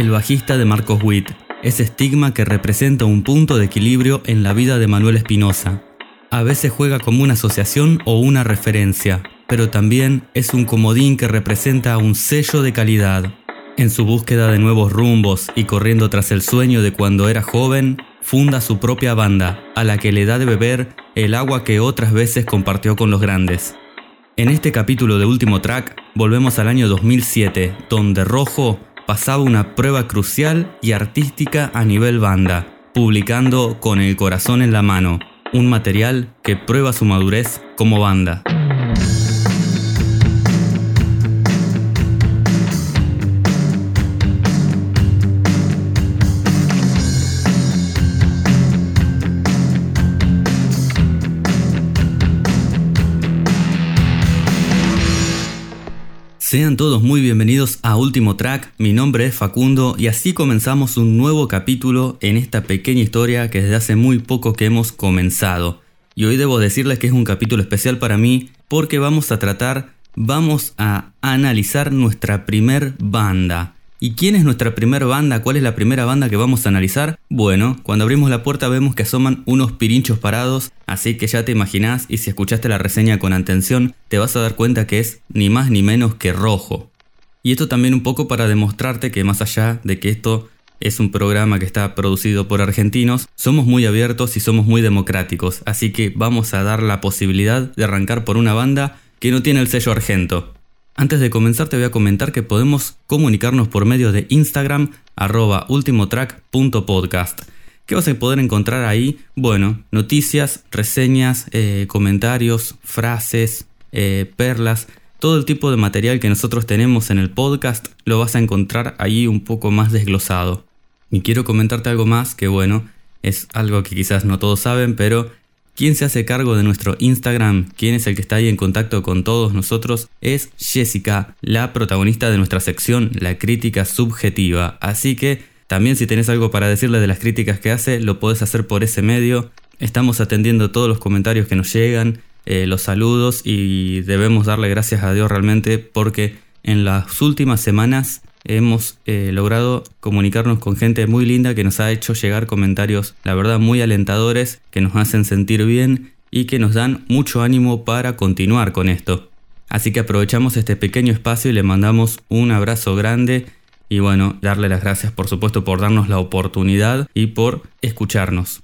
el bajista de Marcos Witt, ese estigma que representa un punto de equilibrio en la vida de Manuel Espinosa. A veces juega como una asociación o una referencia, pero también es un comodín que representa un sello de calidad. En su búsqueda de nuevos rumbos y corriendo tras el sueño de cuando era joven, funda su propia banda, a la que le da de beber el agua que otras veces compartió con los grandes. En este capítulo de último track volvemos al año 2007, donde Rojo pasaba una prueba crucial y artística a nivel banda, publicando Con el corazón en la mano, un material que prueba su madurez como banda. Sean todos muy bienvenidos a Último Track, mi nombre es Facundo y así comenzamos un nuevo capítulo en esta pequeña historia que desde hace muy poco que hemos comenzado. Y hoy debo decirles que es un capítulo especial para mí porque vamos a tratar, vamos a analizar nuestra primer banda. ¿Y quién es nuestra primera banda? ¿Cuál es la primera banda que vamos a analizar? Bueno, cuando abrimos la puerta vemos que asoman unos pirinchos parados, así que ya te imaginás y si escuchaste la reseña con atención, te vas a dar cuenta que es ni más ni menos que rojo. Y esto también un poco para demostrarte que más allá de que esto es un programa que está producido por argentinos, somos muy abiertos y somos muy democráticos, así que vamos a dar la posibilidad de arrancar por una banda que no tiene el sello argento. Antes de comenzar te voy a comentar que podemos comunicarnos por medio de Instagram arroba ultimotrack.podcast. ¿Qué vas a poder encontrar ahí? Bueno, noticias, reseñas, eh, comentarios, frases, eh, perlas, todo el tipo de material que nosotros tenemos en el podcast lo vas a encontrar ahí un poco más desglosado. Y quiero comentarte algo más que bueno, es algo que quizás no todos saben, pero ¿Quién se hace cargo de nuestro Instagram? ¿Quién es el que está ahí en contacto con todos nosotros? Es Jessica, la protagonista de nuestra sección, la crítica subjetiva. Así que también si tenés algo para decirle de las críticas que hace, lo podés hacer por ese medio. Estamos atendiendo todos los comentarios que nos llegan, eh, los saludos y debemos darle gracias a Dios realmente porque en las últimas semanas hemos eh, logrado comunicarnos con gente muy linda que nos ha hecho llegar comentarios, la verdad, muy alentadores, que nos hacen sentir bien y que nos dan mucho ánimo para continuar con esto. Así que aprovechamos este pequeño espacio y le mandamos un abrazo grande y bueno, darle las gracias por supuesto por darnos la oportunidad y por escucharnos.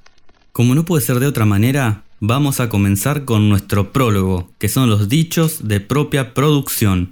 Como no puede ser de otra manera, vamos a comenzar con nuestro prólogo, que son los dichos de propia producción.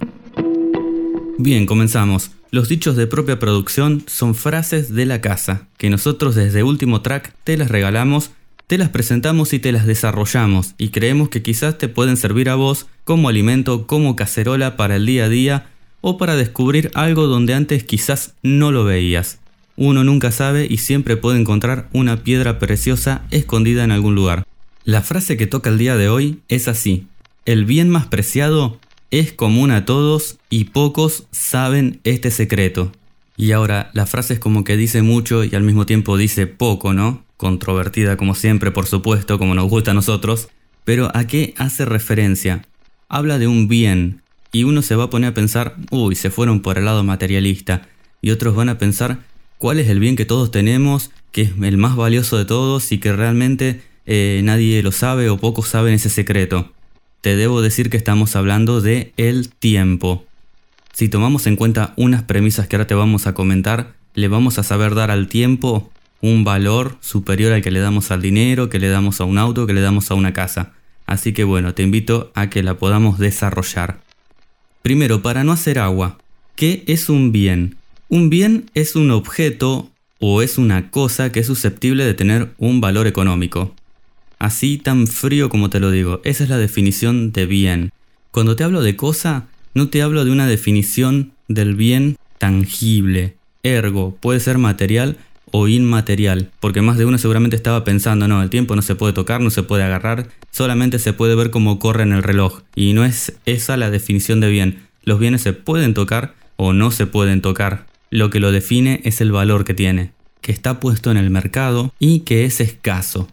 Bien, comenzamos. Los dichos de propia producción son frases de la casa, que nosotros desde Último Track te las regalamos, te las presentamos y te las desarrollamos, y creemos que quizás te pueden servir a vos como alimento, como cacerola para el día a día, o para descubrir algo donde antes quizás no lo veías. Uno nunca sabe y siempre puede encontrar una piedra preciosa escondida en algún lugar. La frase que toca el día de hoy es así. El bien más preciado es común a todos y pocos saben este secreto. Y ahora, la frase es como que dice mucho y al mismo tiempo dice poco, ¿no? Controvertida como siempre, por supuesto, como nos gusta a nosotros. Pero ¿a qué hace referencia? Habla de un bien y uno se va a poner a pensar, uy, se fueron por el lado materialista. Y otros van a pensar, ¿cuál es el bien que todos tenemos, que es el más valioso de todos y que realmente eh, nadie lo sabe o pocos saben ese secreto? Te debo decir que estamos hablando de el tiempo. Si tomamos en cuenta unas premisas que ahora te vamos a comentar, le vamos a saber dar al tiempo un valor superior al que le damos al dinero, que le damos a un auto, que le damos a una casa. Así que bueno, te invito a que la podamos desarrollar. Primero, para no hacer agua, ¿qué es un bien? Un bien es un objeto o es una cosa que es susceptible de tener un valor económico. Así tan frío como te lo digo, esa es la definición de bien. Cuando te hablo de cosa, no te hablo de una definición del bien tangible. Ergo, puede ser material o inmaterial, porque más de uno seguramente estaba pensando, no, el tiempo no se puede tocar, no se puede agarrar, solamente se puede ver cómo corre en el reloj, y no es esa la definición de bien. Los bienes se pueden tocar o no se pueden tocar. Lo que lo define es el valor que tiene, que está puesto en el mercado y que es escaso.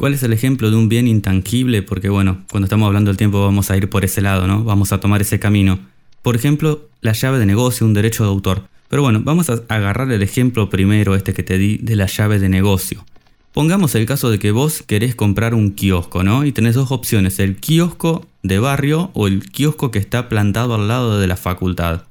¿Cuál es el ejemplo de un bien intangible? Porque bueno, cuando estamos hablando del tiempo vamos a ir por ese lado, ¿no? Vamos a tomar ese camino. Por ejemplo, la llave de negocio, un derecho de autor. Pero bueno, vamos a agarrar el ejemplo primero, este que te di, de la llave de negocio. Pongamos el caso de que vos querés comprar un kiosco, ¿no? Y tenés dos opciones, el kiosco de barrio o el kiosco que está plantado al lado de la facultad.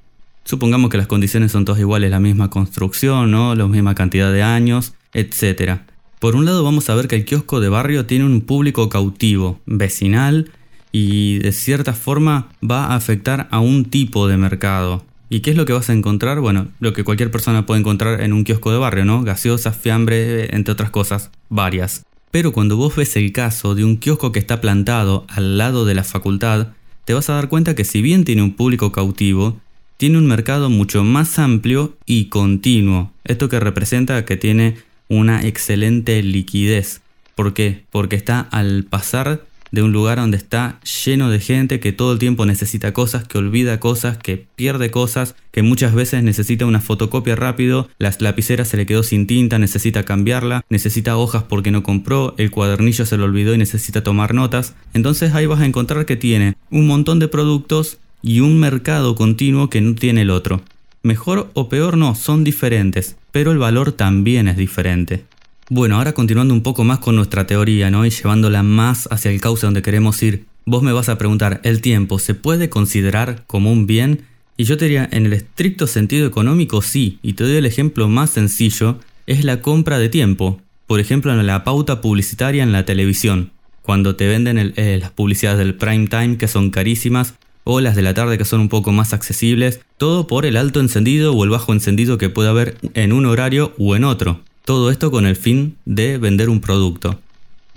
Supongamos que las condiciones son todas iguales, la misma construcción, ¿no? La misma cantidad de años, etc. Por un lado vamos a ver que el kiosco de barrio tiene un público cautivo, vecinal, y de cierta forma va a afectar a un tipo de mercado, ¿Y qué es lo que vas a encontrar? Bueno, lo que cualquier persona puede encontrar en un kiosco de barrio, ¿no? Gaseosas, fiambre, entre otras cosas, varias. Pero cuando vos ves el caso de un kiosco que está plantado al lado de la facultad, te vas a dar cuenta que si bien tiene un público cautivo, tiene un mercado mucho más amplio y continuo. Esto que representa que tiene una excelente liquidez. ¿Por qué? Porque está al pasar de un lugar donde está lleno de gente que todo el tiempo necesita cosas, que olvida cosas, que pierde cosas, que muchas veces necesita una fotocopia rápido, las lapiceras se le quedó sin tinta, necesita cambiarla, necesita hojas porque no compró, el cuadernillo se le olvidó y necesita tomar notas. Entonces ahí vas a encontrar que tiene un montón de productos y un mercado continuo que no tiene el otro. Mejor o peor no, son diferentes, pero el valor también es diferente. Bueno, ahora continuando un poco más con nuestra teoría, ¿no? Y llevándola más hacia el cauce donde queremos ir. Vos me vas a preguntar, ¿el tiempo se puede considerar como un bien? Y yo te diría, en el estricto sentido económico sí, y te doy el ejemplo más sencillo, es la compra de tiempo. Por ejemplo, en la pauta publicitaria en la televisión, cuando te venden eh, las publicidades del prime time que son carísimas, o las de la tarde que son un poco más accesibles, todo por el alto encendido o el bajo encendido que puede haber en un horario o en otro. Todo esto con el fin de vender un producto.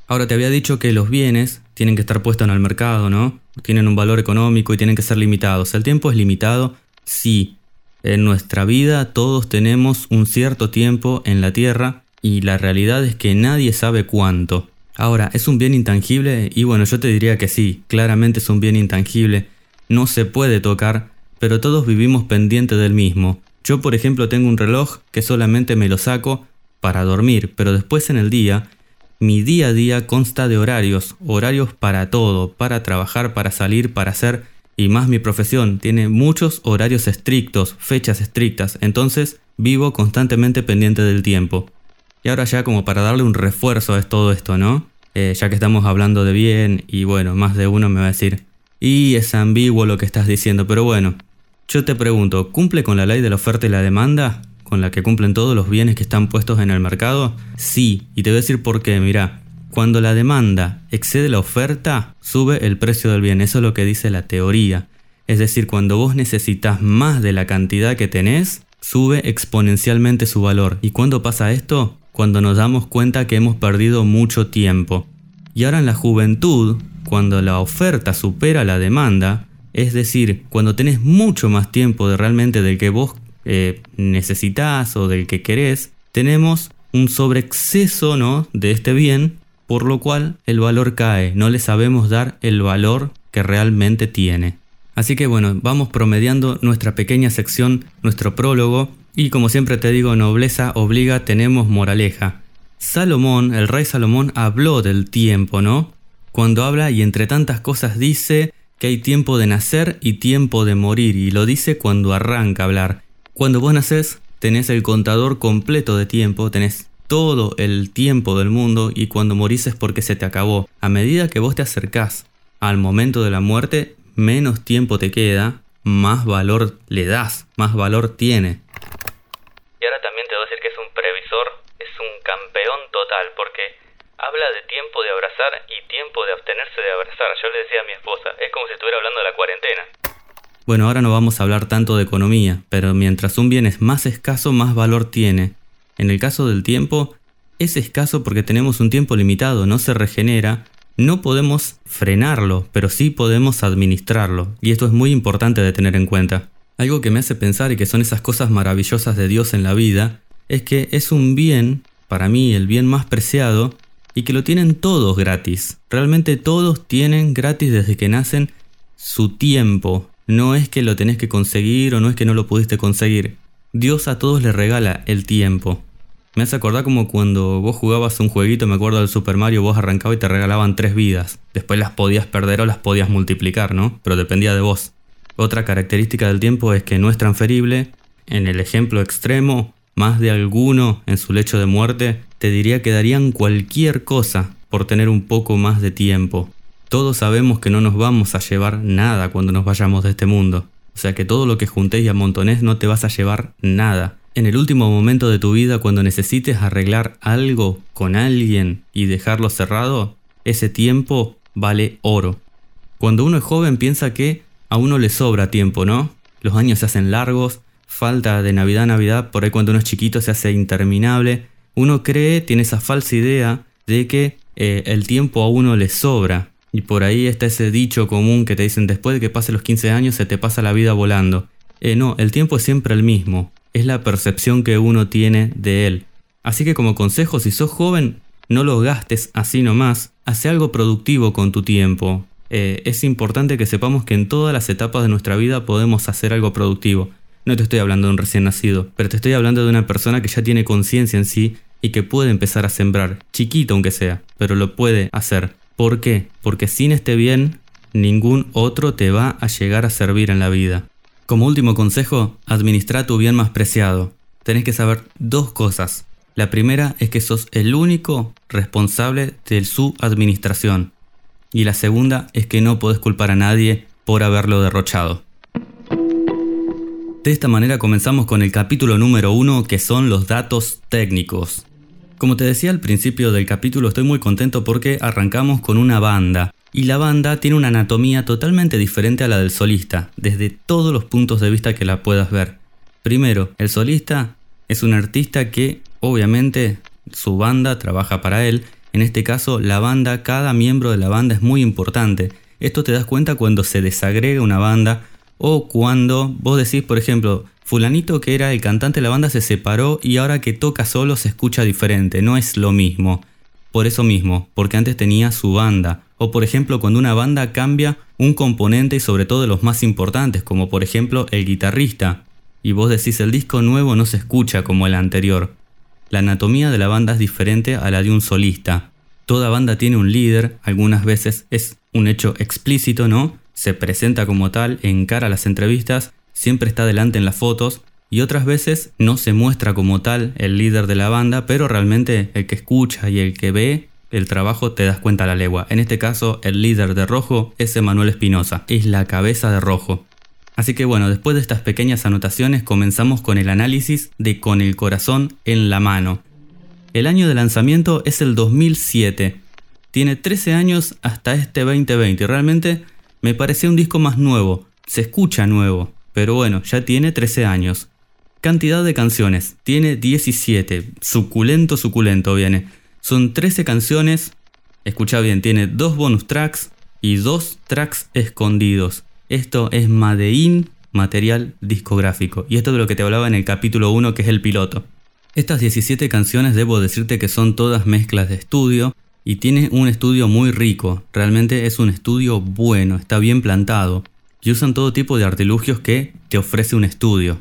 Ahora te había dicho que los bienes tienen que estar puestos en el mercado, ¿no? Tienen un valor económico y tienen que ser limitados. ¿El tiempo es limitado? Sí. En nuestra vida todos tenemos un cierto tiempo en la Tierra y la realidad es que nadie sabe cuánto. Ahora, ¿es un bien intangible? Y bueno, yo te diría que sí, claramente es un bien intangible. No se puede tocar, pero todos vivimos pendiente del mismo. Yo, por ejemplo, tengo un reloj que solamente me lo saco para dormir, pero después en el día, mi día a día consta de horarios, horarios para todo, para trabajar, para salir, para hacer, y más mi profesión, tiene muchos horarios estrictos, fechas estrictas, entonces vivo constantemente pendiente del tiempo. Y ahora ya como para darle un refuerzo a todo esto, ¿no? Eh, ya que estamos hablando de bien y bueno, más de uno me va a decir, y es ambiguo lo que estás diciendo, pero bueno, yo te pregunto, ¿cumple con la ley de la oferta y la demanda? con la que cumplen todos los bienes que están puestos en el mercado? Sí, y te voy a decir por qué, mira. Cuando la demanda excede la oferta, sube el precio del bien, eso es lo que dice la teoría. Es decir, cuando vos necesitas más de la cantidad que tenés, sube exponencialmente su valor. ¿Y cuándo pasa esto? Cuando nos damos cuenta que hemos perdido mucho tiempo. Y ahora en la juventud, cuando la oferta supera la demanda, es decir, cuando tenés mucho más tiempo de realmente del que vos eh, necesitas o del que querés, tenemos un sobreexceso ¿no? de este bien, por lo cual el valor cae, no le sabemos dar el valor que realmente tiene. Así que bueno, vamos promediando nuestra pequeña sección, nuestro prólogo, y como siempre te digo, nobleza obliga, tenemos moraleja. Salomón, el rey Salomón, habló del tiempo, ¿no? Cuando habla y entre tantas cosas dice que hay tiempo de nacer y tiempo de morir, y lo dice cuando arranca a hablar. Cuando vos nacés, tenés el contador completo de tiempo, tenés todo el tiempo del mundo y cuando morís es porque se te acabó. A medida que vos te acercás al momento de la muerte, menos tiempo te queda, más valor le das, más valor tiene. Y ahora también te voy a decir que es un previsor, es un campeón total, porque habla de tiempo de abrazar y tiempo de abstenerse de abrazar. Yo le decía a mi esposa, es como si estuviera hablando de la cuarentena. Bueno, ahora no vamos a hablar tanto de economía, pero mientras un bien es más escaso, más valor tiene. En el caso del tiempo, es escaso porque tenemos un tiempo limitado, no se regenera, no podemos frenarlo, pero sí podemos administrarlo, y esto es muy importante de tener en cuenta. Algo que me hace pensar y que son esas cosas maravillosas de Dios en la vida, es que es un bien, para mí el bien más preciado, y que lo tienen todos gratis. Realmente todos tienen gratis desde que nacen su tiempo, no es que lo tenés que conseguir o no es que no lo pudiste conseguir. Dios a todos les regala el tiempo. Me hace acordar como cuando vos jugabas un jueguito, me acuerdo del Super Mario, vos arrancabas y te regalaban tres vidas. Después las podías perder o las podías multiplicar, ¿no? Pero dependía de vos. Otra característica del tiempo es que no es transferible, en el ejemplo extremo, más de alguno en su lecho de muerte te diría que darían cualquier cosa por tener un poco más de tiempo. Todos sabemos que no nos vamos a llevar nada cuando nos vayamos de este mundo. O sea que todo lo que juntéis y amontones no te vas a llevar nada. En el último momento de tu vida, cuando necesites arreglar algo con alguien y dejarlo cerrado, ese tiempo vale oro. Cuando uno es joven piensa que a uno le sobra tiempo, ¿no? Los años se hacen largos, falta de Navidad a Navidad, por ahí cuando uno es chiquito se hace interminable. Uno cree, tiene esa falsa idea de que eh, el tiempo a uno le sobra. Y por ahí está ese dicho común que te dicen después de que pase los 15 años se te pasa la vida volando. Eh, no, el tiempo es siempre el mismo. Es la percepción que uno tiene de él. Así que como consejo, si sos joven, no lo gastes así nomás. Hace algo productivo con tu tiempo. Eh, es importante que sepamos que en todas las etapas de nuestra vida podemos hacer algo productivo. No te estoy hablando de un recién nacido, pero te estoy hablando de una persona que ya tiene conciencia en sí y que puede empezar a sembrar, chiquito aunque sea, pero lo puede hacer. ¿Por qué? Porque sin este bien, ningún otro te va a llegar a servir en la vida. Como último consejo, administra tu bien más preciado. Tenés que saber dos cosas. La primera es que sos el único responsable de su administración. Y la segunda es que no podés culpar a nadie por haberlo derrochado. De esta manera comenzamos con el capítulo número uno que son los datos técnicos. Como te decía al principio del capítulo estoy muy contento porque arrancamos con una banda y la banda tiene una anatomía totalmente diferente a la del solista, desde todos los puntos de vista que la puedas ver. Primero, el solista es un artista que obviamente su banda trabaja para él, en este caso la banda, cada miembro de la banda es muy importante. Esto te das cuenta cuando se desagrega una banda o cuando vos decís, por ejemplo, fulanito que era el cantante de la banda se separó y ahora que toca solo se escucha diferente, no es lo mismo. Por eso mismo, porque antes tenía su banda. O por ejemplo, cuando una banda cambia un componente y sobre todo los más importantes, como por ejemplo el guitarrista. Y vos decís el disco nuevo no se escucha como el anterior. La anatomía de la banda es diferente a la de un solista. Toda banda tiene un líder, algunas veces es un hecho explícito, ¿no? Se presenta como tal, encara las entrevistas, siempre está delante en las fotos y otras veces no se muestra como tal el líder de la banda, pero realmente el que escucha y el que ve el trabajo te das cuenta a la legua. En este caso, el líder de Rojo es Emanuel Espinosa, es la cabeza de Rojo. Así que bueno, después de estas pequeñas anotaciones comenzamos con el análisis de Con el corazón en la mano. El año de lanzamiento es el 2007. Tiene 13 años hasta este 2020 y realmente me parecía un disco más nuevo, se escucha nuevo, pero bueno, ya tiene 13 años. Cantidad de canciones, tiene 17, suculento, suculento viene. Son 13 canciones, escucha bien, tiene dos bonus tracks y dos tracks escondidos. Esto es Madein material discográfico. Y esto es de lo que te hablaba en el capítulo 1 que es el piloto. Estas 17 canciones debo decirte que son todas mezclas de estudio y tiene un estudio muy rico, realmente es un estudio bueno, está bien plantado y usan todo tipo de artilugios que te ofrece un estudio.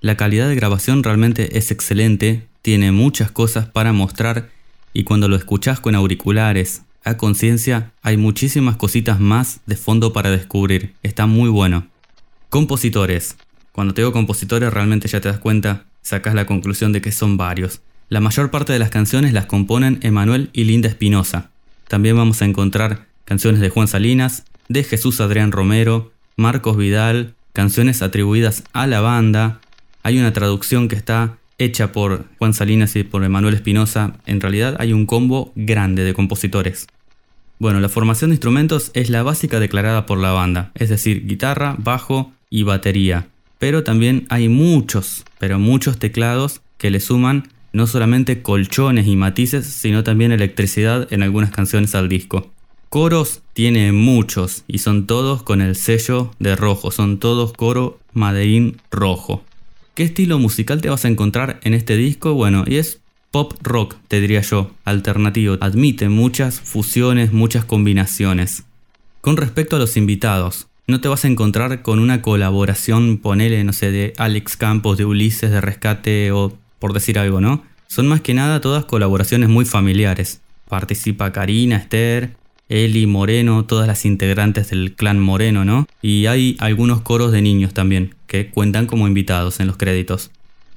La calidad de grabación realmente es excelente, tiene muchas cosas para mostrar y cuando lo escuchas con auriculares a conciencia hay muchísimas cositas más de fondo para descubrir, está muy bueno. Compositores. Cuando te digo compositores realmente ya te das cuenta, sacas la conclusión de que son varios. La mayor parte de las canciones las componen Emanuel y Linda Espinosa. También vamos a encontrar canciones de Juan Salinas, de Jesús Adrián Romero, Marcos Vidal, canciones atribuidas a la banda. Hay una traducción que está hecha por Juan Salinas y por Emanuel Espinosa. En realidad hay un combo grande de compositores. Bueno, la formación de instrumentos es la básica declarada por la banda, es decir, guitarra, bajo y batería. Pero también hay muchos, pero muchos teclados que le suman no solamente colchones y matices, sino también electricidad en algunas canciones al disco. Coros tiene muchos y son todos con el sello de rojo, son todos coro Madein rojo. ¿Qué estilo musical te vas a encontrar en este disco? Bueno, y es pop rock, te diría yo, alternativo. Admite muchas fusiones, muchas combinaciones. Con respecto a los invitados, no te vas a encontrar con una colaboración, ponele, no sé, de Alex Campos, de Ulises, de Rescate o por decir algo, ¿no? Son más que nada todas colaboraciones muy familiares. Participa Karina, Esther, Eli Moreno, todas las integrantes del clan Moreno, ¿no? Y hay algunos coros de niños también, que cuentan como invitados en los créditos.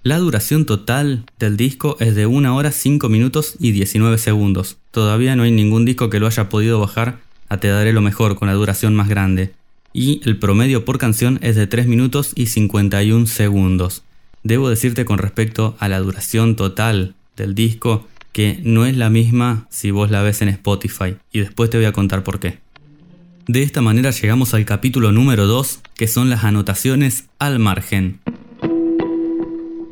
La duración total del disco es de 1 hora 5 minutos y 19 segundos. Todavía no hay ningún disco que lo haya podido bajar a Te Daré lo Mejor con la duración más grande. Y el promedio por canción es de 3 minutos y 51 segundos. Debo decirte con respecto a la duración total del disco que no es la misma si vos la ves en Spotify y después te voy a contar por qué. De esta manera llegamos al capítulo número 2 que son las anotaciones al margen.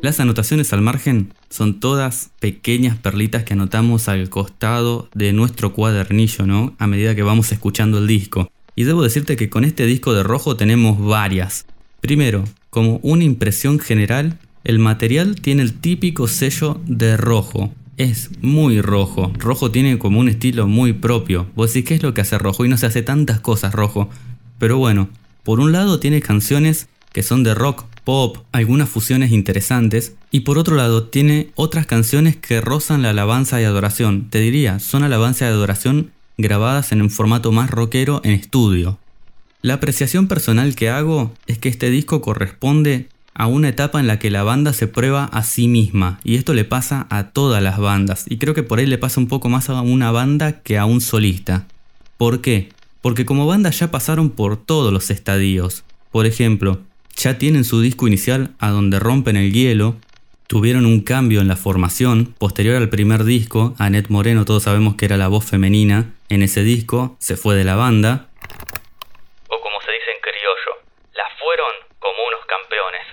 Las anotaciones al margen son todas pequeñas perlitas que anotamos al costado de nuestro cuadernillo, ¿no? A medida que vamos escuchando el disco. Y debo decirte que con este disco de rojo tenemos varias. Primero, como una impresión general, el material tiene el típico sello de rojo. Es muy rojo. Rojo tiene como un estilo muy propio. Vos decís, ¿qué es lo que hace rojo? Y no se hace tantas cosas rojo. Pero bueno, por un lado tiene canciones que son de rock, pop, algunas fusiones interesantes, y por otro lado tiene otras canciones que rozan la alabanza y adoración. Te diría, son alabanza y adoración grabadas en un formato más rockero en estudio. La apreciación personal que hago es que este disco corresponde a una etapa en la que la banda se prueba a sí misma, y esto le pasa a todas las bandas, y creo que por ahí le pasa un poco más a una banda que a un solista. ¿Por qué? Porque como banda ya pasaron por todos los estadios. Por ejemplo, ya tienen su disco inicial a donde rompen el hielo, tuvieron un cambio en la formación, posterior al primer disco, Annette Moreno todos sabemos que era la voz femenina, en ese disco se fue de la banda. O como se dice en criollo, la fueron como unos campeones.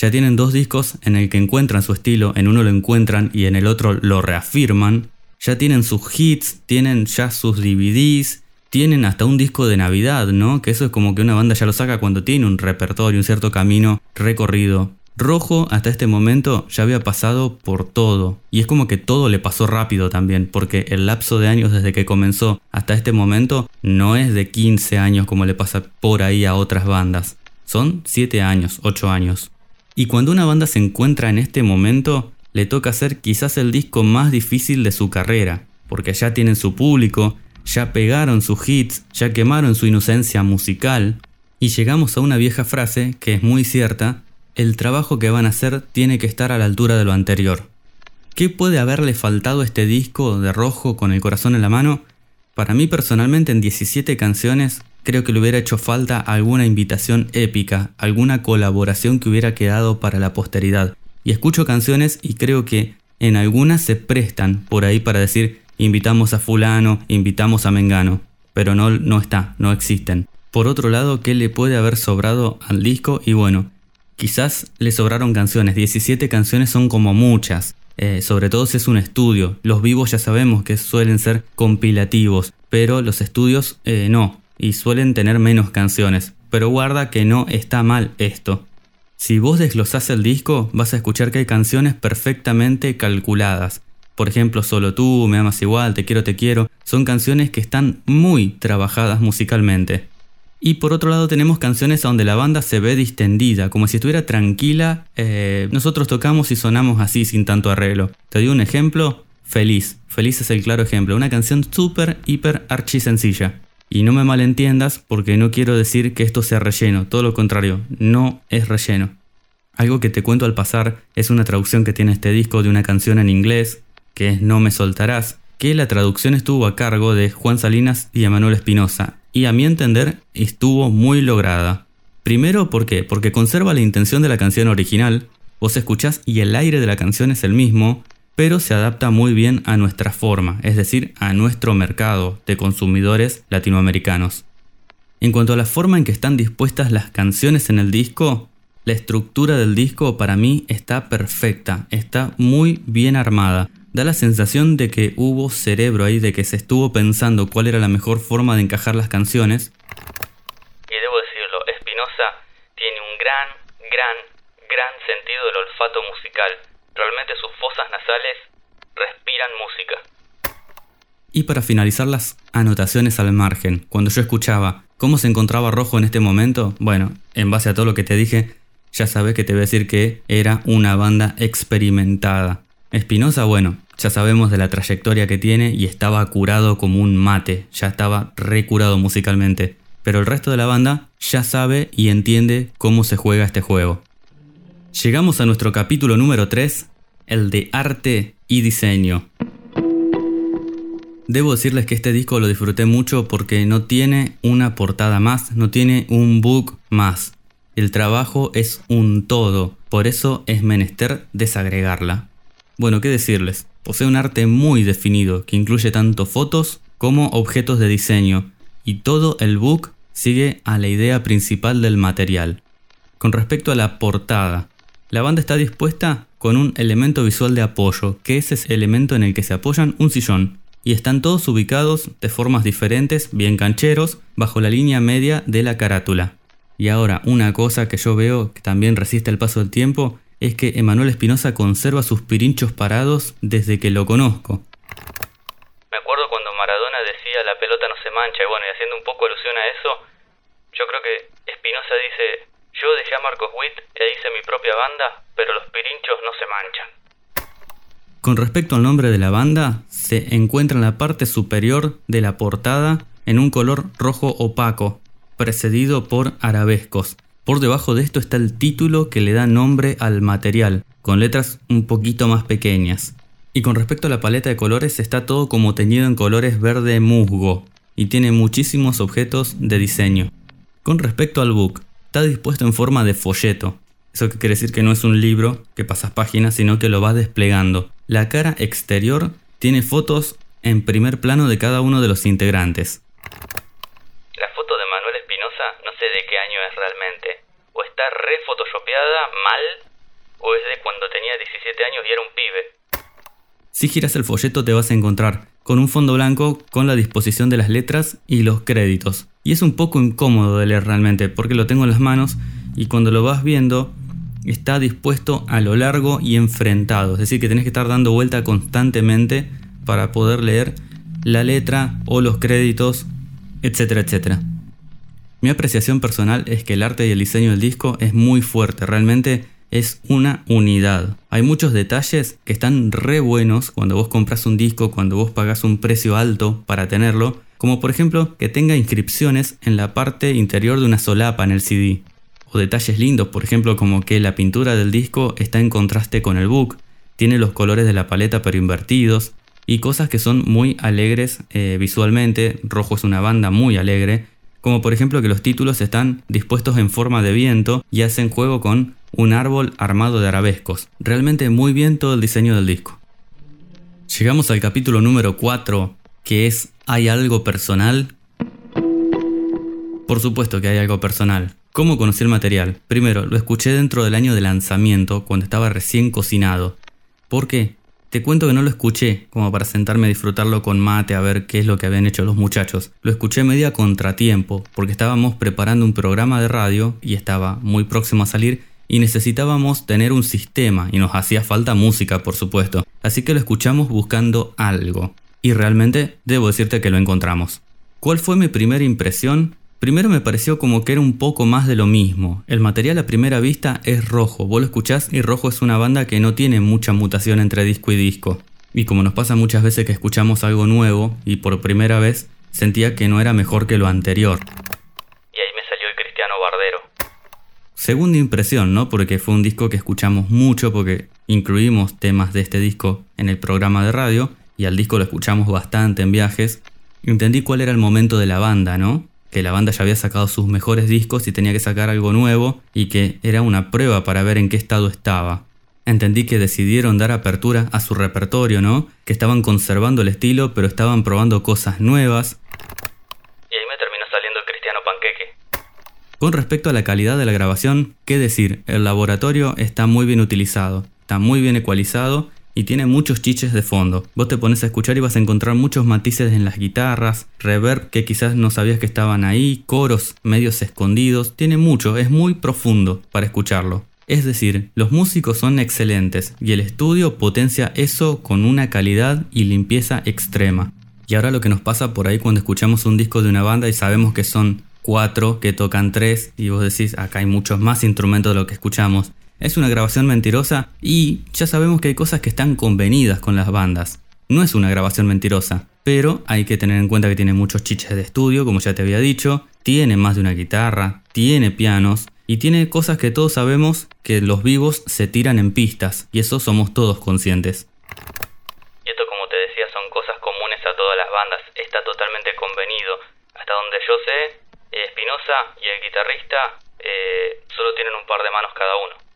Ya tienen dos discos en el que encuentran su estilo, en uno lo encuentran y en el otro lo reafirman. Ya tienen sus hits, tienen ya sus DVDs, tienen hasta un disco de Navidad, ¿no? Que eso es como que una banda ya lo saca cuando tiene un repertorio, un cierto camino recorrido. Rojo hasta este momento ya había pasado por todo. Y es como que todo le pasó rápido también, porque el lapso de años desde que comenzó hasta este momento no es de 15 años como le pasa por ahí a otras bandas. Son 7 años, 8 años. Y cuando una banda se encuentra en este momento, le toca hacer quizás el disco más difícil de su carrera, porque ya tienen su público, ya pegaron sus hits, ya quemaron su inocencia musical, y llegamos a una vieja frase que es muy cierta, el trabajo que van a hacer tiene que estar a la altura de lo anterior. ¿Qué puede haberle faltado a este disco de rojo con el corazón en la mano? Para mí personalmente en 17 canciones creo que le hubiera hecho falta alguna invitación épica, alguna colaboración que hubiera quedado para la posteridad. Y escucho canciones y creo que en algunas se prestan por ahí para decir invitamos a fulano, invitamos a Mengano, pero no, no está, no existen. Por otro lado, ¿qué le puede haber sobrado al disco? Y bueno, quizás le sobraron canciones, 17 canciones son como muchas, eh, sobre todo si es un estudio. Los vivos ya sabemos que suelen ser compilativos, pero los estudios eh, no, y suelen tener menos canciones. Pero guarda que no está mal esto. Si vos desglosás el disco, vas a escuchar que hay canciones perfectamente calculadas. Por ejemplo, Solo tú, Me amas igual, Te quiero, te quiero, son canciones que están muy trabajadas musicalmente. Y por otro lado tenemos canciones donde la banda se ve distendida, como si estuviera tranquila. Eh, nosotros tocamos y sonamos así sin tanto arreglo. Te doy un ejemplo, Feliz. Feliz es el claro ejemplo, una canción súper, hiper, archi sencilla. Y no me malentiendas porque no quiero decir que esto sea relleno, todo lo contrario, no es relleno. Algo que te cuento al pasar es una traducción que tiene este disco de una canción en inglés que es No me soltarás, que la traducción estuvo a cargo de Juan Salinas y Emanuel Espinosa, y a mi entender estuvo muy lograda. Primero, ¿por qué? Porque conserva la intención de la canción original, vos escuchás y el aire de la canción es el mismo, pero se adapta muy bien a nuestra forma, es decir, a nuestro mercado de consumidores latinoamericanos. En cuanto a la forma en que están dispuestas las canciones en el disco, la estructura del disco para mí está perfecta, está muy bien armada. Da la sensación de que hubo cerebro ahí, de que se estuvo pensando cuál era la mejor forma de encajar las canciones. Y debo decirlo, Espinosa tiene un gran, gran, gran sentido del olfato musical. Realmente sus fosas nasales respiran música. Y para finalizar las anotaciones al margen, cuando yo escuchaba cómo se encontraba Rojo en este momento, bueno, en base a todo lo que te dije, ya sabes que te voy a decir que era una banda experimentada. Espinosa, bueno, ya sabemos de la trayectoria que tiene y estaba curado como un mate, ya estaba recurado musicalmente. Pero el resto de la banda ya sabe y entiende cómo se juega este juego. Llegamos a nuestro capítulo número 3, el de arte y diseño. Debo decirles que este disco lo disfruté mucho porque no tiene una portada más, no tiene un book más. El trabajo es un todo, por eso es menester desagregarla. Bueno, ¿qué decirles? Posee un arte muy definido que incluye tanto fotos como objetos de diseño, y todo el book sigue a la idea principal del material. Con respecto a la portada, la banda está dispuesta con un elemento visual de apoyo, que es ese elemento en el que se apoyan un sillón, y están todos ubicados de formas diferentes, bien cancheros, bajo la línea media de la carátula. Y ahora, una cosa que yo veo que también resiste el paso del tiempo es que Emanuel Espinosa conserva sus pirinchos parados desde que lo conozco. Me acuerdo cuando Maradona decía la pelota no se mancha, y bueno, y haciendo un poco alusión a eso, yo creo que Espinosa dice, yo dejé a Marcos Witt e hice mi propia banda, pero los pirinchos no se manchan. Con respecto al nombre de la banda, se encuentra en la parte superior de la portada en un color rojo opaco, precedido por arabescos. Por debajo de esto está el título que le da nombre al material, con letras un poquito más pequeñas. Y con respecto a la paleta de colores, está todo como teñido en colores verde musgo, y tiene muchísimos objetos de diseño. Con respecto al book, está dispuesto en forma de folleto, eso quiere decir que no es un libro que pasas páginas, sino que lo vas desplegando. La cara exterior tiene fotos en primer plano de cada uno de los integrantes. La foto de Manuel Espinosa no sé de qué año es realmente. O está re photoshopeada mal, o es de cuando tenía 17 años y era un pibe. Si giras el folleto te vas a encontrar con un fondo blanco con la disposición de las letras y los créditos. Y es un poco incómodo de leer realmente porque lo tengo en las manos y cuando lo vas viendo está dispuesto a lo largo y enfrentado. Es decir, que tenés que estar dando vuelta constantemente para poder leer la letra o los créditos, etcétera, etcétera. Mi apreciación personal es que el arte y el diseño del disco es muy fuerte, realmente es una unidad. Hay muchos detalles que están re buenos cuando vos compras un disco, cuando vos pagas un precio alto para tenerlo, como por ejemplo que tenga inscripciones en la parte interior de una solapa en el CD o detalles lindos, por ejemplo como que la pintura del disco está en contraste con el book, tiene los colores de la paleta pero invertidos, y cosas que son muy alegres eh, visualmente, Rojo es una banda muy alegre, como por ejemplo que los títulos están dispuestos en forma de viento y hacen juego con un árbol armado de arabescos. Realmente muy bien todo el diseño del disco. Llegamos al capítulo número 4, que es ¿Hay algo personal? Por supuesto que hay algo personal. ¿Cómo conocí el material? Primero, lo escuché dentro del año de lanzamiento, cuando estaba recién cocinado. ¿Por qué? Te cuento que no lo escuché como para sentarme a disfrutarlo con mate a ver qué es lo que habían hecho los muchachos. Lo escuché media contratiempo, porque estábamos preparando un programa de radio y estaba muy próximo a salir y necesitábamos tener un sistema y nos hacía falta música, por supuesto. Así que lo escuchamos buscando algo. Y realmente debo decirte que lo encontramos. ¿Cuál fue mi primera impresión? Primero me pareció como que era un poco más de lo mismo. El material a primera vista es rojo, vos lo escuchás y rojo es una banda que no tiene mucha mutación entre disco y disco. Y como nos pasa muchas veces que escuchamos algo nuevo y por primera vez sentía que no era mejor que lo anterior. Y ahí me salió el Cristiano Bardero. Segunda impresión, ¿no? Porque fue un disco que escuchamos mucho porque incluimos temas de este disco en el programa de radio y al disco lo escuchamos bastante en viajes. Entendí cuál era el momento de la banda, ¿no? que la banda ya había sacado sus mejores discos y tenía que sacar algo nuevo y que era una prueba para ver en qué estado estaba. Entendí que decidieron dar apertura a su repertorio, ¿no? Que estaban conservando el estilo, pero estaban probando cosas nuevas. Y ahí me terminó saliendo el Cristiano Panqueque. Con respecto a la calidad de la grabación, ¿qué decir? El laboratorio está muy bien utilizado, está muy bien ecualizado y tiene muchos chiches de fondo. Vos te pones a escuchar y vas a encontrar muchos matices en las guitarras, reverb que quizás no sabías que estaban ahí, coros medios escondidos, tiene mucho, es muy profundo para escucharlo. Es decir, los músicos son excelentes y el estudio potencia eso con una calidad y limpieza extrema. Y ahora lo que nos pasa por ahí cuando escuchamos un disco de una banda y sabemos que son cuatro, que tocan tres y vos decís acá hay muchos más instrumentos de lo que escuchamos Es una grabación mentirosa y ya sabemos que hay cosas que están convenidas con las bandas. No es una grabación mentirosa, pero hay que tener en cuenta que tiene muchos chiches de estudio, como ya te había dicho, tiene más de una guitarra, tiene pianos y tiene cosas que todos sabemos que los vivos se tiran en pistas, y eso somos todos conscientes. Y esto, como te decía, son cosas comunes a todas las bandas, está totalmente convenido. Hasta donde yo sé, Espinosa y el guitarrista eh, solo tienen un par de manos cada uno.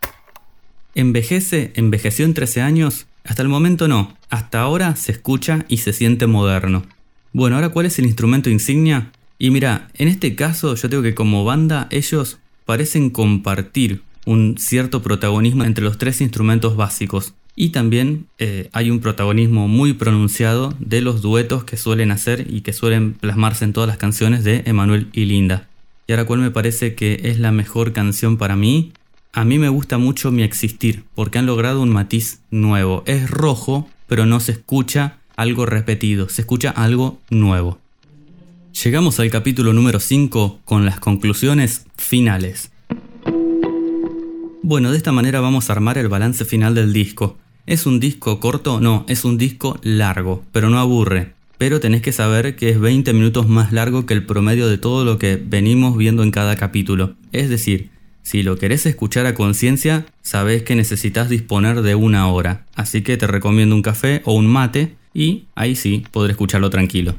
¿Envejece? ¿Envejeció en 13 años? Hasta el momento no. Hasta ahora se escucha y se siente moderno. Bueno, ahora ¿cuál es el instrumento insignia? Y mira, en este caso yo digo que como banda ellos parecen compartir un cierto protagonismo entre los tres instrumentos básicos. Y también eh, hay un protagonismo muy pronunciado de los duetos que suelen hacer y que suelen plasmarse en todas las canciones de Emanuel y Linda. Y ahora cuál me parece que es la mejor canción para mí, a mí me gusta mucho mi existir, porque han logrado un matiz nuevo. Es rojo, pero no se escucha algo repetido, se escucha algo nuevo. Llegamos al capítulo número 5 con las conclusiones finales. Bueno, de esta manera vamos a armar el balance final del disco. ¿Es un disco corto? No, es un disco largo, pero no aburre. Pero tenés que saber que es 20 minutos más largo que el promedio de todo lo que venimos viendo en cada capítulo. Es decir, si lo querés escuchar a conciencia, sabés que necesitas disponer de una hora, así que te recomiendo un café o un mate y ahí sí podré escucharlo tranquilo.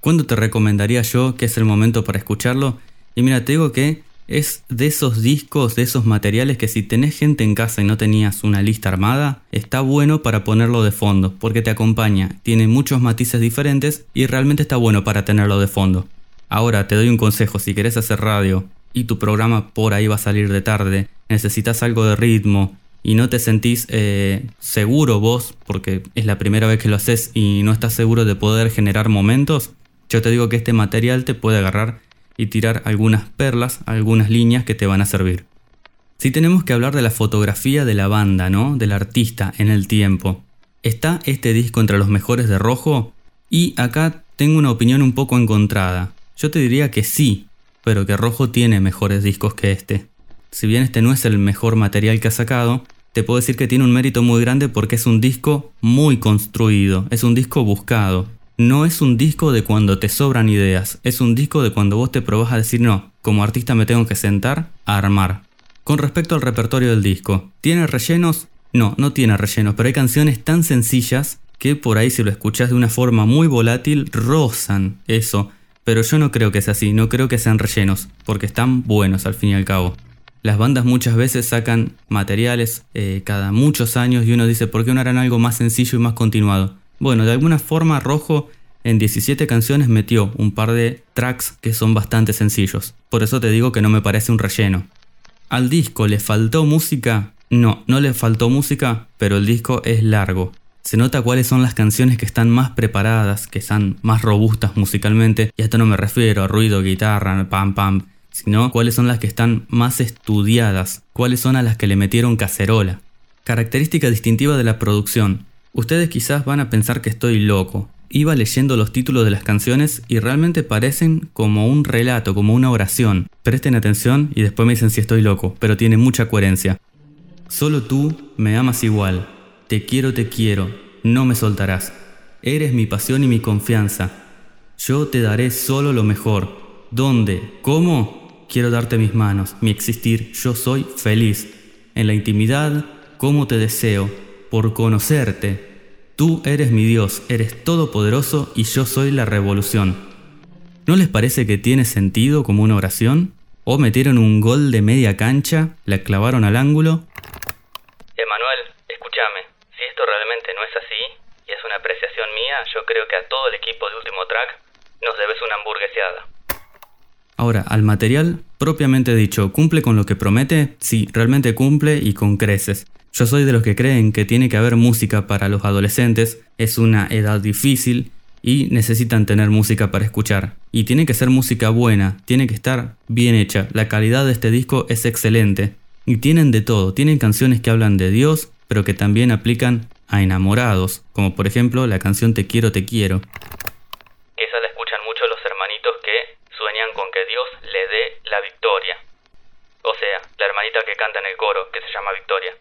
¿Cuándo te recomendaría yo que es el momento para escucharlo? Y mira, te digo que es de esos discos, de esos materiales que si tenés gente en casa y no tenías una lista armada, está bueno para ponerlo de fondo, porque te acompaña, tiene muchos matices diferentes y realmente está bueno para tenerlo de fondo. Ahora te doy un consejo, si querés hacer radio y tu programa por ahí va a salir de tarde, necesitas algo de ritmo y no te sentís eh, seguro vos, porque es la primera vez que lo haces y no estás seguro de poder generar momentos, yo te digo que este material te puede agarrar y tirar algunas perlas, algunas líneas que te van a servir. Si tenemos que hablar de la fotografía de la banda, ¿no? Del artista en el tiempo. ¿Está este disco entre los mejores de rojo? Y acá tengo una opinión un poco encontrada. Yo te diría que sí, pero que Rojo tiene mejores discos que este. Si bien este no es el mejor material que ha sacado, te puedo decir que tiene un mérito muy grande porque es un disco muy construido, es un disco buscado. No es un disco de cuando te sobran ideas, es un disco de cuando vos te probás a decir no, como artista me tengo que sentar a armar. Con respecto al repertorio del disco, ¿tiene rellenos? No, no tiene rellenos, pero hay canciones tan sencillas que por ahí si lo escuchas de una forma muy volátil rozan eso pero yo no creo que sea así, no creo que sean rellenos, porque están buenos al fin y al cabo. Las bandas muchas veces sacan materiales eh, cada muchos años y uno dice, ¿por qué no harán algo más sencillo y más continuado? Bueno, de alguna forma Rojo en 17 canciones metió un par de tracks que son bastante sencillos. Por eso te digo que no me parece un relleno. ¿Al disco le faltó música? No, no le faltó música, pero el disco es largo. Se nota cuáles son las canciones que están más preparadas, que están más robustas musicalmente, y esto no me refiero a ruido, guitarra, pam pam, sino cuáles son las que están más estudiadas, cuáles son a las que le metieron cacerola. Característica distintiva de la producción. Ustedes quizás van a pensar que estoy loco. Iba leyendo los títulos de las canciones y realmente parecen como un relato, como una oración. Presten atención y después me dicen si estoy loco, pero tiene mucha coherencia. Solo tú me amas igual, te quiero, te quiero, no me soltarás. Eres mi pasión y mi confianza. Yo te daré solo lo mejor. ¿Dónde? ¿Cómo? Quiero darte mis manos, mi existir. Yo soy feliz. En la intimidad, ¿cómo te deseo? Por conocerte. Tú eres mi Dios, eres todopoderoso y yo soy la revolución. ¿No les parece que tiene sentido como una oración? ¿O metieron un gol de media cancha, la clavaron al ángulo no es así, y es una yo creo que a todo el equipo de Último Track nos debes una hamburgueseada. Ahora, al material, propiamente dicho, ¿cumple con lo que promete? Sí, realmente cumple y con creces. Yo soy de los que creen que tiene que haber música para los adolescentes, es una edad difícil y necesitan tener música para escuchar. Y tiene que ser música buena, tiene que estar bien hecha. La calidad de este disco es excelente. Y tienen de todo, tienen canciones que hablan de Dios, pero que también aplican a enamorados, como por ejemplo la canción Te quiero, te quiero. Esa la escuchan mucho los hermanitos que sueñan con que Dios le dé la victoria. O sea, la hermanita que canta en el coro, que se llama Victoria.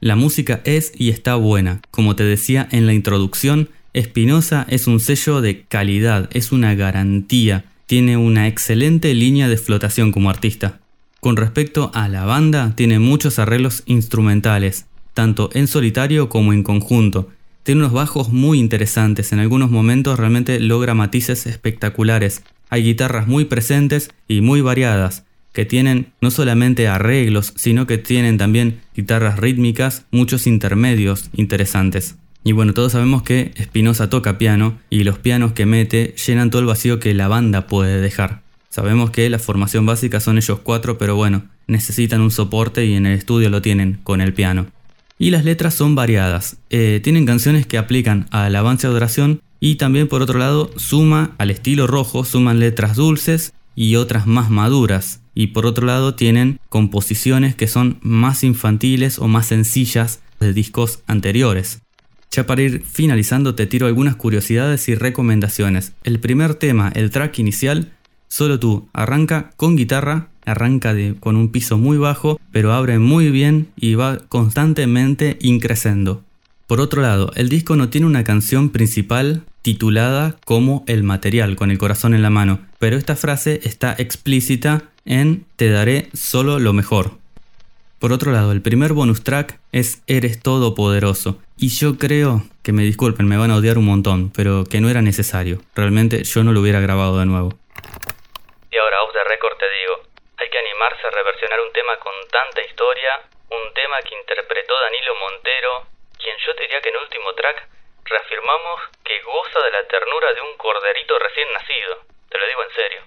La música es y está buena. Como te decía en la introducción, Espinosa es un sello de calidad, es una garantía, tiene una excelente línea de flotación como artista. Con respecto a la banda, tiene muchos arreglos instrumentales, tanto en solitario como en conjunto. Tiene unos bajos muy interesantes, en algunos momentos realmente logra matices espectaculares. Hay guitarras muy presentes y muy variadas, que tienen no solamente arreglos, sino que tienen también guitarras rítmicas, muchos intermedios interesantes. Y bueno, todos sabemos que Spinoza toca piano y los pianos que mete llenan todo el vacío que la banda puede dejar. Sabemos que la formación básica son ellos cuatro, pero bueno, necesitan un soporte y en el estudio lo tienen con el piano. Y las letras son variadas. Eh, tienen canciones que aplican a alabanza de oración y también por otro lado suma al estilo rojo, suman letras dulces y otras más maduras. Y por otro lado tienen composiciones que son más infantiles o más sencillas de discos anteriores. Ya para ir finalizando te tiro algunas curiosidades y recomendaciones. El primer tema, el track inicial, solo tú, arranca con guitarra, arranca con un piso muy bajo, pero abre muy bien y va constantemente increciendo. Por otro lado, el disco no tiene una canción principal titulada como El material, con el corazón en la mano, pero esta frase está explícita en Te daré solo lo mejor. Por otro lado, el primer bonus track es Eres Todopoderoso. Y yo creo, que me disculpen, me van a odiar un montón, pero que no era necesario. Realmente yo no lo hubiera grabado de nuevo. Y ahora, off the record te digo, hay que animarse a reversionar un tema con tanta historia, un tema que interpretó Danilo Montero, quien yo diría que en último track reafirmamos que goza de la ternura de un corderito recién nacido. Te lo digo en serio.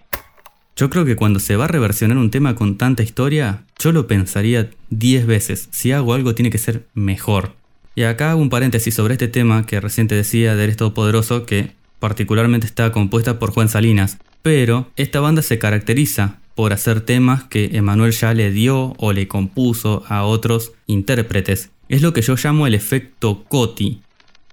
Yo creo que cuando se va a reversionar un tema con tanta historia, yo lo pensaría 10 veces. Si hago algo tiene que ser mejor. Y acá hago un paréntesis sobre este tema que recién te decía de Eres Todopoderoso, que particularmente está compuesta por Juan Salinas. Pero esta banda se caracteriza por hacer temas que Emanuel ya le dio o le compuso a otros intérpretes. Es lo que yo llamo el efecto Coti.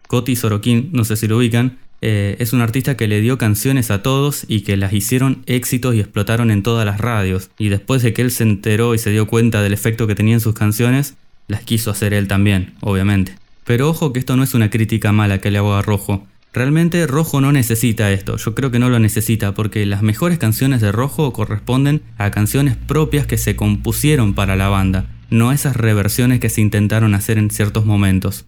Coti Sorokin, no sé si lo ubican, eh, es un artista que le dio canciones a todos y que las hicieron éxitos y explotaron en todas las radios. Y después de que él se enteró y se dio cuenta del efecto que tenían sus canciones, las quiso hacer él también, obviamente. Pero ojo que esto no es una crítica mala que le hago a Rojo. Realmente Rojo no necesita esto, yo creo que no lo necesita porque las mejores canciones de Rojo corresponden a canciones propias que se compusieron para la banda, no esas reversiones que se intentaron hacer en ciertos momentos.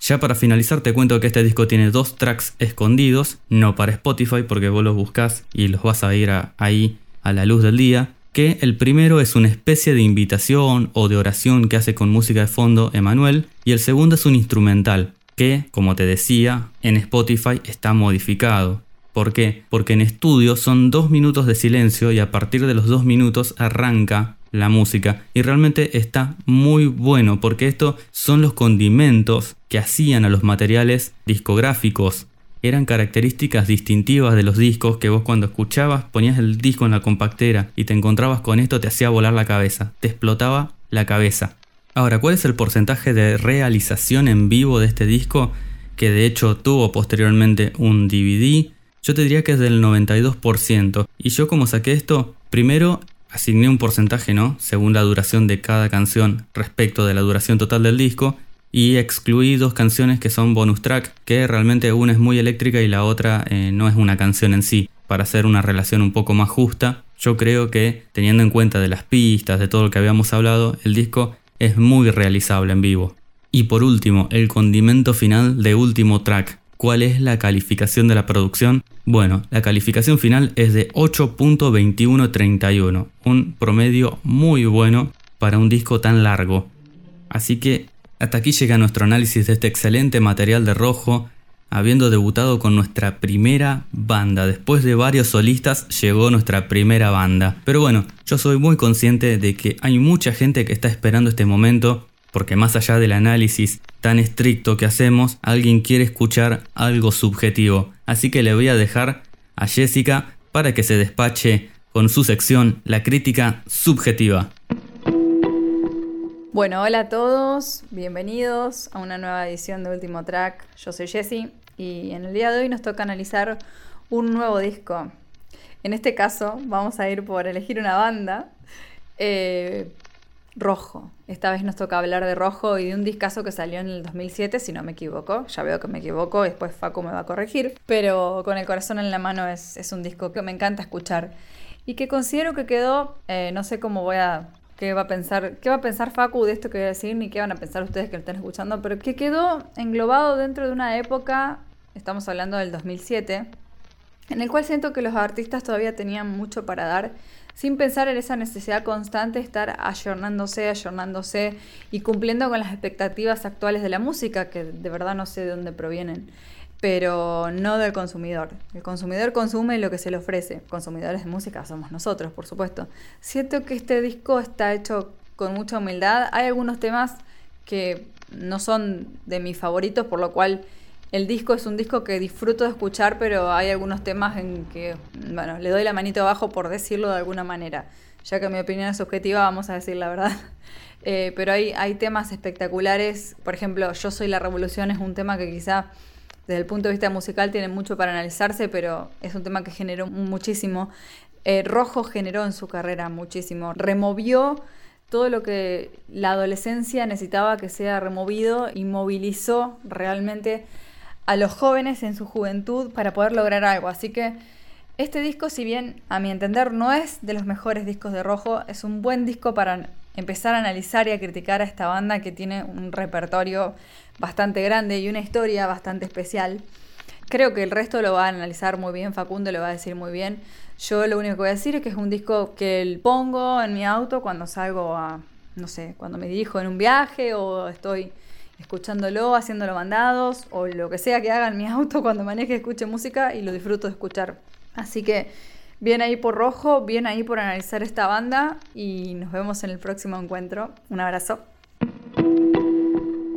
Ya para finalizar te cuento que este disco tiene dos tracks escondidos, no para Spotify porque vos los buscas y los vas a ir ahí a la luz del día, que el primero es una especie de invitación o de oración que hace con música de fondo Emanuel y el segundo es un instrumental que, como te decía, en Spotify está modificado. ¿Por qué? Porque en estudio son dos minutos de silencio y a partir de los dos minutos arranca la música y realmente está muy bueno porque estos son los condimentos que hacían a los materiales discográficos. Eran características distintivas de los discos que vos cuando escuchabas ponías el disco en la compactera y te encontrabas con esto te hacía volar la cabeza, te explotaba la cabeza. Ahora, ¿cuál es el porcentaje de realización en vivo de este disco? Que de hecho tuvo posteriormente un DVD. Yo te diría que es del 92%. Y yo como saqué esto, primero asigné un porcentaje, ¿no? Según la duración de cada canción respecto de la duración total del disco y excluí dos canciones que son bonus track, que realmente una es muy eléctrica y la otra eh, no es una canción en sí. Para hacer una relación un poco más justa, yo creo que teniendo en cuenta de las pistas, de todo lo que habíamos hablado, el disco es muy realizable en vivo. Y por último, el condimento final de último track, ¿Cuál es la calificación de la producción? Bueno, la calificación final es de 8.2131, un promedio muy bueno para un disco tan largo. Así que hasta aquí llega nuestro análisis de este excelente material de rojo, habiendo debutado con nuestra primera banda. Después de varios solistas llegó nuestra primera banda. Pero bueno, yo soy muy consciente de que hay mucha gente que está esperando este momento porque más allá del análisis tan estricto que hacemos, alguien quiere escuchar algo subjetivo. Así que le voy a dejar a Jessica para que se despache con su sección La crítica subjetiva. Bueno, hola a todos, bienvenidos a una nueva edición de Último Track. Yo soy Jessie y en el día de hoy nos toca analizar un nuevo disco. En este caso vamos a ir por elegir una banda Eh, rojo. Esta vez nos toca hablar de Rojo y de un discazo que salió en el 2007, si no me equivoco. Ya veo que me equivoco, después Facu me va a corregir. Pero Con el corazón en la mano es, un disco que me encanta escuchar. Y que considero que quedó, eh, no sé cómo voy a qué va a pensar, qué va a pensar Facu de esto que voy a decir, ni qué van a pensar ustedes que lo están escuchando, pero que quedó englobado dentro de una época, estamos hablando del 2007, en el cual siento que los artistas todavía tenían mucho para dar, sin pensar en esa necesidad constante de estar ayornándose, ayornándose y cumpliendo con las expectativas actuales de la música, que de verdad no sé de dónde provienen pero no del consumidor. El consumidor consume lo que se le ofrece. Consumidores de música somos nosotros, por supuesto. Siento que este disco está hecho con mucha humildad. Hay algunos temas que no son de mis favoritos, por lo cual el disco es un disco que disfruto de escuchar, pero hay algunos temas en que, bueno, le doy la manito abajo por decirlo de alguna manera. Ya que mi opinión es subjetiva, vamos a decir la verdad. Eh, pero hay, hay temas espectaculares. Por ejemplo, Yo Soy la Revolución es un tema que quizá desde el punto de vista musical tiene mucho para analizarse, pero es un tema que generó muchísimo. Eh, Rojo generó en su carrera muchísimo. Removió todo lo que la adolescencia necesitaba que sea removido y movilizó realmente a los jóvenes en su juventud para poder lograr algo. Así que este disco, si bien a mi entender no es de los mejores discos de Rojo, es un buen disco para empezar a analizar y a criticar a esta banda que tiene un repertorio bastante grande y una historia bastante especial. Creo que el resto lo va a analizar muy bien, Facundo lo va a decir muy bien. Yo lo único que voy a decir es que es un disco que pongo en mi auto cuando salgo a, no sé, cuando me dirijo en un viaje o estoy escuchándolo, haciéndolo mandados o lo que sea que haga en mi auto cuando maneje, escuche música y lo disfruto de escuchar. Así que bien ahí por rojo, bien ahí por analizar esta banda y nos vemos en el próximo encuentro. Un abrazo.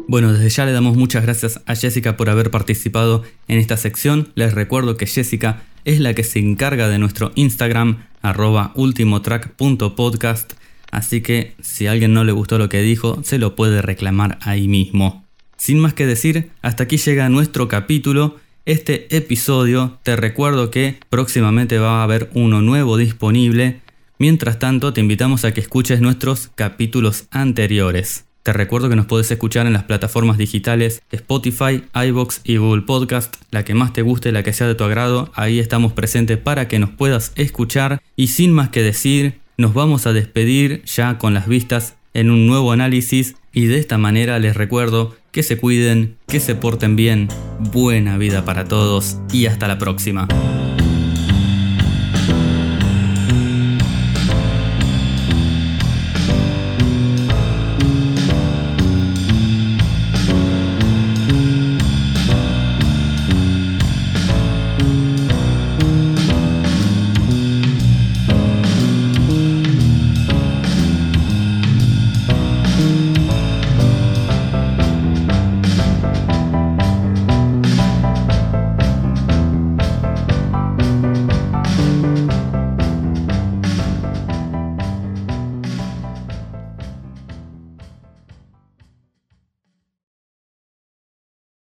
Bueno, desde ya le damos muchas gracias a Jessica por haber participado en esta sección. Les recuerdo que Jessica es la que se encarga de nuestro Instagram, arroba ultimotrack.podcast. Así que si a alguien no le gustó lo que dijo, se lo puede reclamar ahí mismo. Sin más que decir, hasta aquí llega nuestro capítulo. Este episodio, te recuerdo que próximamente va a haber uno nuevo disponible. Mientras tanto, te invitamos a que escuches nuestros capítulos anteriores. Te recuerdo que nos puedes escuchar en las plataformas digitales Spotify, iBox y Google Podcast, la que más te guste, la que sea de tu agrado, ahí estamos presentes para que nos puedas escuchar. Y sin más que decir, nos vamos a despedir ya con las vistas en un nuevo análisis. Y de esta manera les recuerdo que se cuiden, que se porten bien, buena vida para todos y hasta la próxima.